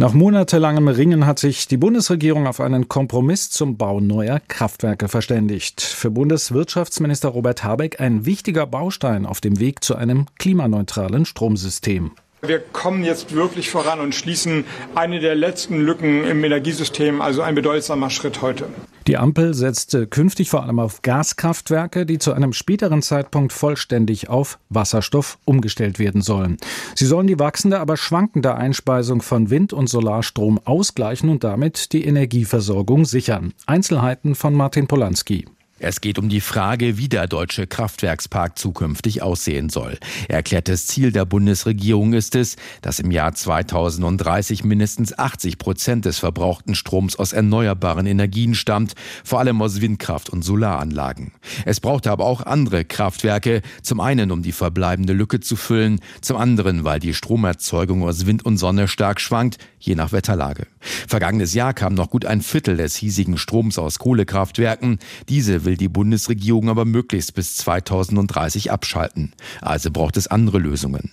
Nach monatelangem Ringen hat sich die Bundesregierung auf einen Kompromiss zum Bau neuer Kraftwerke verständigt. Für Bundeswirtschaftsminister Robert Habeck ein wichtiger Baustein auf dem Weg zu einem klimaneutralen Stromsystem. Wir kommen jetzt wirklich voran und schließen eine der letzten Lücken im Energiesystem, also ein bedeutsamer Schritt heute. Die Ampel setzte künftig vor allem auf Gaskraftwerke, die zu einem späteren Zeitpunkt vollständig auf Wasserstoff umgestellt werden sollen. Sie sollen die wachsende, aber schwankende Einspeisung von Wind- und Solarstrom ausgleichen und damit die Energieversorgung sichern. Einzelheiten von Martin Polanski. Es geht um die Frage, wie der deutsche Kraftwerkspark zukünftig aussehen soll. Erklärtes Ziel der Bundesregierung ist es, dass im Jahr 2030 mindestens 80 Prozent des verbrauchten Stroms aus erneuerbaren Energien stammt, vor allem aus Windkraft und Solaranlagen. Es braucht aber auch andere Kraftwerke, zum einen um die verbleibende Lücke zu füllen, zum anderen weil die Stromerzeugung aus Wind und Sonne stark schwankt, je nach Wetterlage. Vergangenes Jahr kam noch gut ein Viertel des hiesigen Stroms aus Kohlekraftwerken. Diese will die Bundesregierung aber möglichst bis 2030 abschalten. Also braucht es andere Lösungen.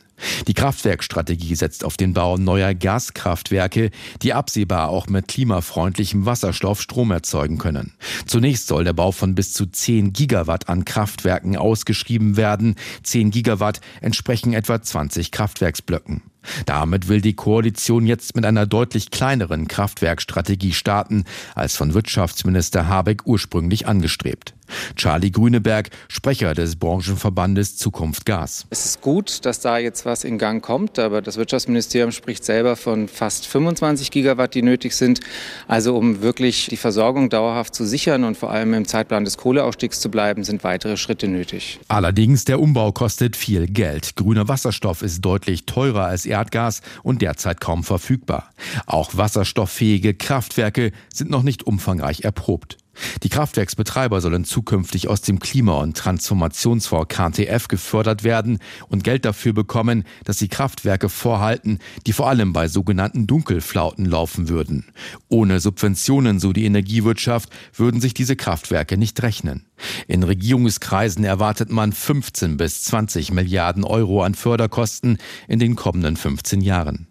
Die Kraftwerkstrategie setzt auf den Bau neuer Gaskraftwerke, die absehbar auch mit klimafreundlichem Wasserstoff Strom erzeugen können. Zunächst soll der Bau von bis zu 10 Gigawatt an Kraftwerken ausgeschrieben werden. 10 Gigawatt entsprechen etwa 20 Kraftwerksblöcken. Damit will die Koalition jetzt mit einer deutlich kleineren Kraftwerkstrategie starten, als von Wirtschaftsminister Habeck ursprünglich angestrebt. Charlie Grüneberg, Sprecher des Branchenverbandes Zukunft Gas. Es ist gut, dass da jetzt was in Gang kommt, aber das Wirtschaftsministerium spricht selber von fast 25 Gigawatt, die nötig sind. Also um wirklich die Versorgung dauerhaft zu sichern und vor allem im Zeitplan des Kohleausstiegs zu bleiben, sind weitere Schritte nötig. Allerdings, der Umbau kostet viel Geld. Grüner Wasserstoff ist deutlich teurer als Erdgas und derzeit kaum verfügbar. Auch wasserstofffähige Kraftwerke sind noch nicht umfangreich erprobt. Die Kraftwerksbetreiber sollen zukünftig aus dem Klima- und Transformationsfonds KTF gefördert werden und Geld dafür bekommen, dass sie Kraftwerke vorhalten, die vor allem bei sogenannten Dunkelflauten laufen würden. Ohne Subventionen, so die Energiewirtschaft, würden sich diese Kraftwerke nicht rechnen. In Regierungskreisen erwartet man 15 bis 20 Milliarden Euro an Förderkosten in den kommenden 15 Jahren.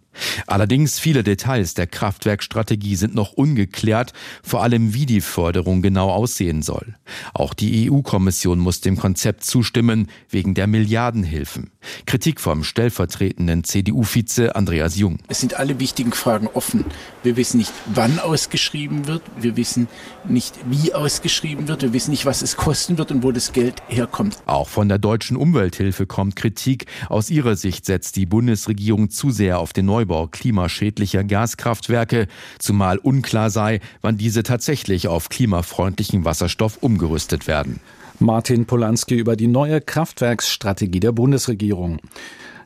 Allerdings viele Details der Kraftwerkstrategie sind noch ungeklärt, vor allem wie die Förderung genau aussehen soll. Auch die EU-Kommission muss dem Konzept zustimmen, wegen der Milliardenhilfen. Kritik vom stellvertretenden CDU-Vize Andreas Jung. Es sind alle wichtigen Fragen offen. Wir wissen nicht, wann ausgeschrieben wird. Wir wissen nicht, wie ausgeschrieben wird. Wir wissen nicht, was es kosten wird und wo das Geld herkommt. Auch von der deutschen Umwelthilfe kommt Kritik. Aus ihrer Sicht setzt die Bundesregierung zu sehr auf den Neubau klimaschädlicher Gaskraftwerke, zumal unklar sei, wann diese tatsächlich auf klimafreundlichen Wasserstoff umgerüstet werden. Martin Polanski über die neue Kraftwerksstrategie der Bundesregierung.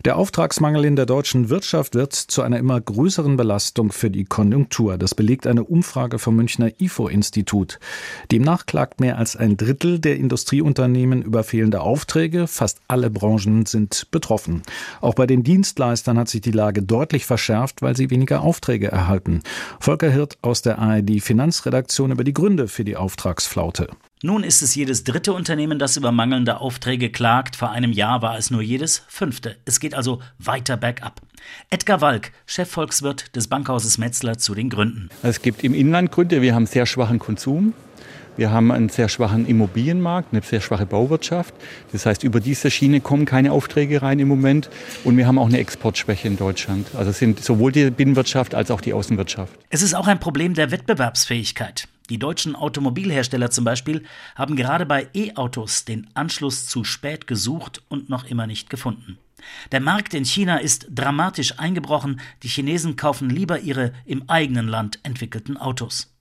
Der Auftragsmangel in der deutschen Wirtschaft wird zu einer immer größeren Belastung für die Konjunktur. Das belegt eine Umfrage vom Münchner IFO-Institut. Demnach klagt mehr als ein Drittel der Industrieunternehmen über fehlende Aufträge. Fast alle Branchen sind betroffen. Auch bei den Dienstleistern hat sich die Lage deutlich verschärft, weil sie weniger Aufträge erhalten. Volker Hirt aus der ARD Finanzredaktion über die Gründe für die Auftragsflaute. Nun ist es jedes dritte Unternehmen, das über mangelnde Aufträge klagt. Vor einem Jahr war es nur jedes fünfte. Es geht also weiter bergab. Edgar Walk, Chefvolkswirt des Bankhauses Metzler, zu den Gründen. Es gibt im Inland Gründe. Wir haben sehr schwachen Konsum. Wir haben einen sehr schwachen Immobilienmarkt, eine sehr schwache Bauwirtschaft. Das heißt, über diese Schiene kommen keine Aufträge rein im Moment. Und wir haben auch eine Exportschwäche in Deutschland. Also es sind sowohl die Binnenwirtschaft als auch die Außenwirtschaft. Es ist auch ein Problem der Wettbewerbsfähigkeit. Die deutschen Automobilhersteller zum Beispiel haben gerade bei E-Autos den Anschluss zu spät gesucht und noch immer nicht gefunden. Der Markt in China ist dramatisch eingebrochen, die Chinesen kaufen lieber ihre im eigenen Land entwickelten Autos.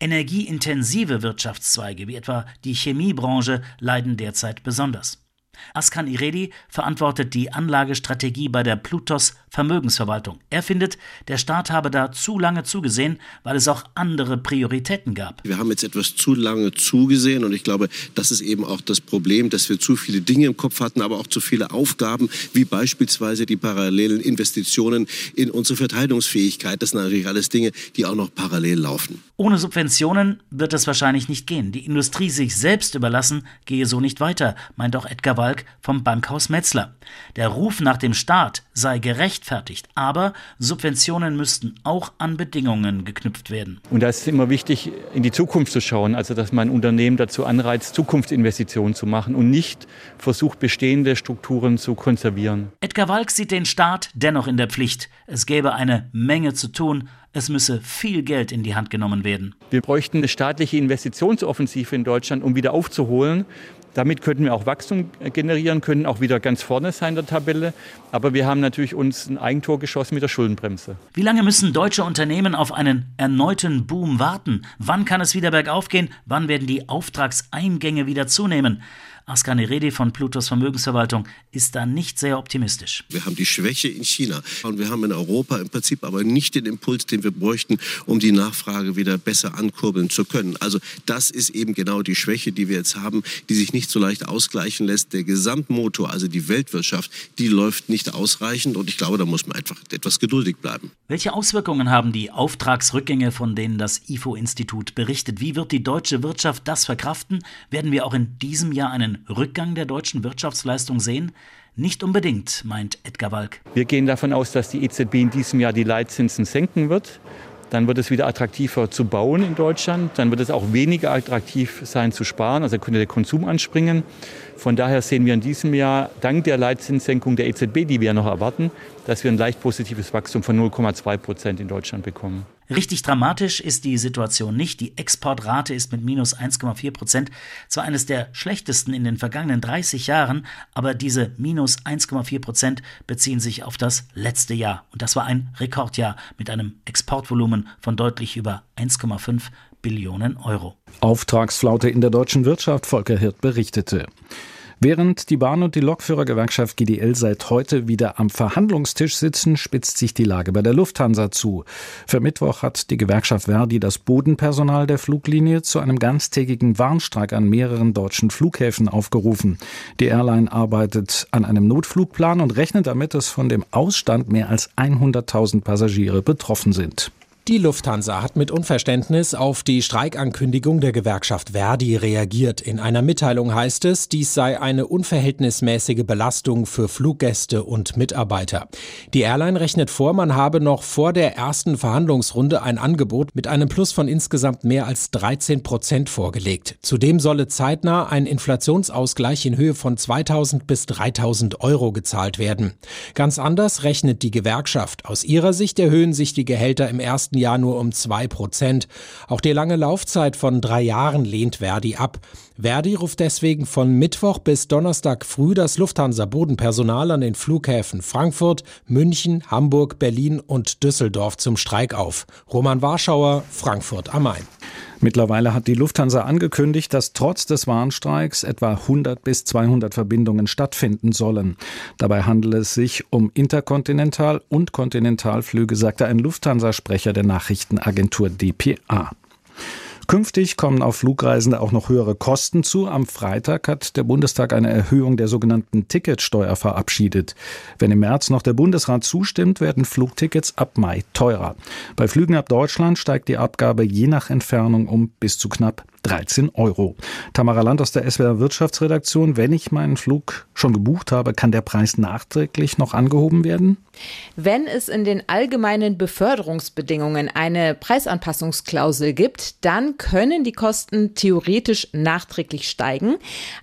Energieintensive Wirtschaftszweige wie etwa die Chemiebranche leiden derzeit besonders. Askan Iredi verantwortet die Anlagestrategie bei der Plutos Vermögensverwaltung. Er findet, der Staat habe da zu lange zugesehen, weil es auch andere Prioritäten gab. Wir haben jetzt etwas zu lange zugesehen und ich glaube, das ist eben auch das Problem, dass wir zu viele Dinge im Kopf hatten, aber auch zu viele Aufgaben, wie beispielsweise die parallelen Investitionen in unsere Verteidigungsfähigkeit. Das sind natürlich alles Dinge, die auch noch parallel laufen. Ohne Subventionen wird es wahrscheinlich nicht gehen. Die Industrie sich selbst überlassen, gehe so nicht weiter, meint auch Edgar Wald Walk vom Bankhaus Metzler. Der Ruf nach dem Staat sei gerechtfertigt, aber Subventionen müssten auch an Bedingungen geknüpft werden. Und da ist es immer wichtig, in die Zukunft zu schauen, also dass man Unternehmen dazu anreizt, Zukunftsinvestitionen zu machen und nicht versucht, bestehende Strukturen zu konservieren. Edgar Walk sieht den Staat dennoch in der Pflicht. Es gäbe eine Menge zu tun, es müsse viel Geld in die Hand genommen werden. Wir bräuchten eine staatliche Investitionsoffensive in Deutschland, um wieder aufzuholen. Damit könnten wir auch Wachstum generieren, können auch wieder ganz vorne sein in der Tabelle. Aber wir haben natürlich uns ein Eigentor geschossen mit der Schuldenbremse. Wie lange müssen deutsche Unternehmen auf einen erneuten Boom warten? Wann kann es wieder bergauf gehen? Wann werden die Auftragseingänge wieder zunehmen? Askan Redi von Plutos Vermögensverwaltung ist da nicht sehr optimistisch. Wir haben die Schwäche in China und wir haben in Europa im Prinzip aber nicht den Impuls, den wir bräuchten, um die Nachfrage wieder besser ankurbeln zu können. Also das ist eben genau die Schwäche, die wir jetzt haben, die sich nicht so leicht ausgleichen lässt. Der Gesamtmotor, also die Weltwirtschaft, die läuft nicht ausreichend und ich glaube, da muss man einfach etwas geduldig bleiben. Welche Auswirkungen haben die Auftragsrückgänge, von denen das IFO-Institut berichtet? Wie wird die deutsche Wirtschaft das verkraften? Werden wir auch in diesem Jahr einen Rückgang der deutschen Wirtschaftsleistung sehen? Nicht unbedingt, meint Edgar Walk. Wir gehen davon aus, dass die EZB in diesem Jahr die Leitzinsen senken wird. Dann wird es wieder attraktiver zu bauen in Deutschland. Dann wird es auch weniger attraktiv sein zu sparen. Also könnte der Konsum anspringen. Von daher sehen wir in diesem Jahr dank der Leitzinssenkung der EZB, die wir noch erwarten, dass wir ein leicht positives Wachstum von 0,2 Prozent in Deutschland bekommen. Richtig dramatisch ist die Situation nicht. Die Exportrate ist mit minus 1,4 Prozent zwar eines der schlechtesten in den vergangenen 30 Jahren, aber diese minus 1,4 Prozent beziehen sich auf das letzte Jahr. Und das war ein Rekordjahr mit einem Exportvolumen von deutlich über 1,5 Billionen Euro. Auftragsflaute in der deutschen Wirtschaft, Volker Hirt berichtete. Während die Bahn- und die Lokführergewerkschaft GDL seit heute wieder am Verhandlungstisch sitzen, spitzt sich die Lage bei der Lufthansa zu. Für Mittwoch hat die Gewerkschaft Verdi das Bodenpersonal der Fluglinie zu einem ganztägigen Warnstreik an mehreren deutschen Flughäfen aufgerufen. Die Airline arbeitet an einem Notflugplan und rechnet damit, dass von dem Ausstand mehr als 100.000 Passagiere betroffen sind. Die Lufthansa hat mit Unverständnis auf die Streikankündigung der Gewerkschaft Verdi reagiert. In einer Mitteilung heißt es, dies sei eine unverhältnismäßige Belastung für Fluggäste und Mitarbeiter. Die Airline rechnet vor, man habe noch vor der ersten Verhandlungsrunde ein Angebot mit einem Plus von insgesamt mehr als 13 Prozent vorgelegt. Zudem solle zeitnah ein Inflationsausgleich in Höhe von 2000 bis 3000 Euro gezahlt werden. Ganz anders rechnet die Gewerkschaft. Aus ihrer Sicht erhöhen sich die Gehälter im ersten Jahr nur um zwei Prozent. Auch die lange Laufzeit von drei Jahren lehnt Verdi ab. Verdi ruft deswegen von Mittwoch bis Donnerstag früh das Lufthansa-Bodenpersonal an den Flughäfen Frankfurt, München, Hamburg, Berlin und Düsseldorf zum Streik auf. Roman Warschauer, Frankfurt am Main. Mittlerweile hat die Lufthansa angekündigt, dass trotz des Warnstreiks etwa 100 bis 200 Verbindungen stattfinden sollen. Dabei handelt es sich um Interkontinental- und Kontinentalflüge, sagte ein Lufthansa-Sprecher der Nachrichtenagentur dpa. Künftig kommen auf Flugreisende auch noch höhere Kosten zu. Am Freitag hat der Bundestag eine Erhöhung der sogenannten Ticketsteuer verabschiedet. Wenn im März noch der Bundesrat zustimmt, werden Flugtickets ab Mai teurer. Bei Flügen ab Deutschland steigt die Abgabe je nach Entfernung um bis zu knapp 13 Euro. Tamara Land aus der SWR Wirtschaftsredaktion. Wenn ich meinen Flug schon gebucht habe, kann der Preis nachträglich noch angehoben werden? Wenn es in den allgemeinen Beförderungsbedingungen eine Preisanpassungsklausel gibt, dann können die Kosten theoretisch nachträglich steigen.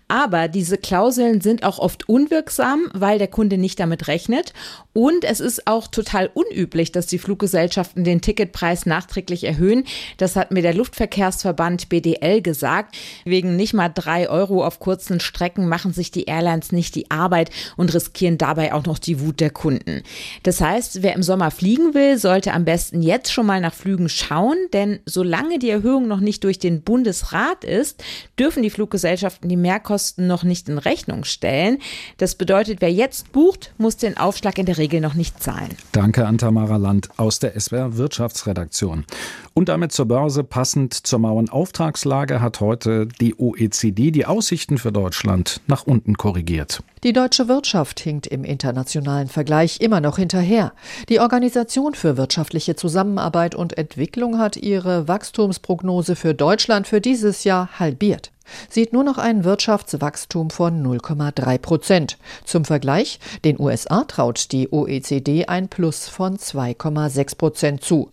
Aber diese Klauseln sind auch oft unwirksam, weil der Kunde nicht damit rechnet. Und es ist auch total unüblich, dass die Fluggesellschaften den Ticketpreis nachträglich erhöhen. Das hat mir der Luftverkehrsverband BDL gesagt. Wegen nicht mal drei Euro auf kurzen Strecken machen sich die Airlines nicht die Arbeit und riskieren dabei auch noch die Wut der Kunden. Das heißt, wer im Sommer fliegen will, sollte am besten jetzt schon mal nach Flügen schauen, denn solange die Erhöhung noch nicht durch den Bundesrat ist, dürfen die Fluggesellschaften die Mehrkosten Mehrkosten noch nicht in Rechnung stellen. Das bedeutet, wer jetzt bucht, muss den Aufschlag in der Regel noch nicht zahlen. Danke an Tamara Land aus der SWR Wirtschaftsredaktion. Und damit zur Börse passend zur Mauern Auftragslage Lage hat heute die OECD die Aussichten für Deutschland nach unten korrigiert. Die deutsche Wirtschaft hinkt im internationalen Vergleich immer noch hinterher. Die Organisation für wirtschaftliche Zusammenarbeit und Entwicklung hat ihre Wachstumsprognose für Deutschland für dieses Jahr halbiert sieht nur noch ein Wirtschaftswachstum von 0,3 Prozent. Zum Vergleich, den USA traut die OECD ein Plus von 2,6 Prozent zu.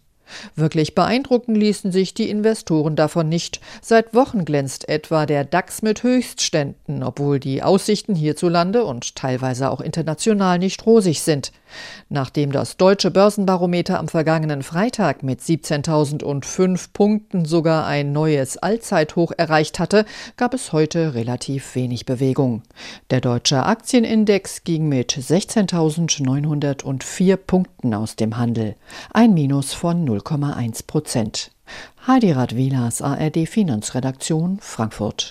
Wirklich beeindrucken ließen sich die Investoren davon nicht. Seit Wochen glänzt etwa der DAX mit Höchstständen, obwohl die Aussichten hierzulande und teilweise auch international nicht rosig sind. Nachdem das deutsche Börsenbarometer am vergangenen Freitag mit 17.005 Punkten sogar ein neues Allzeithoch erreicht hatte, gab es heute relativ wenig Bewegung. Der deutsche Aktienindex ging mit 16.904 Punkten aus dem Handel, ein Minus von 0. 0,1 Prozent. Heidi Radwilas ARD Finanzredaktion Frankfurt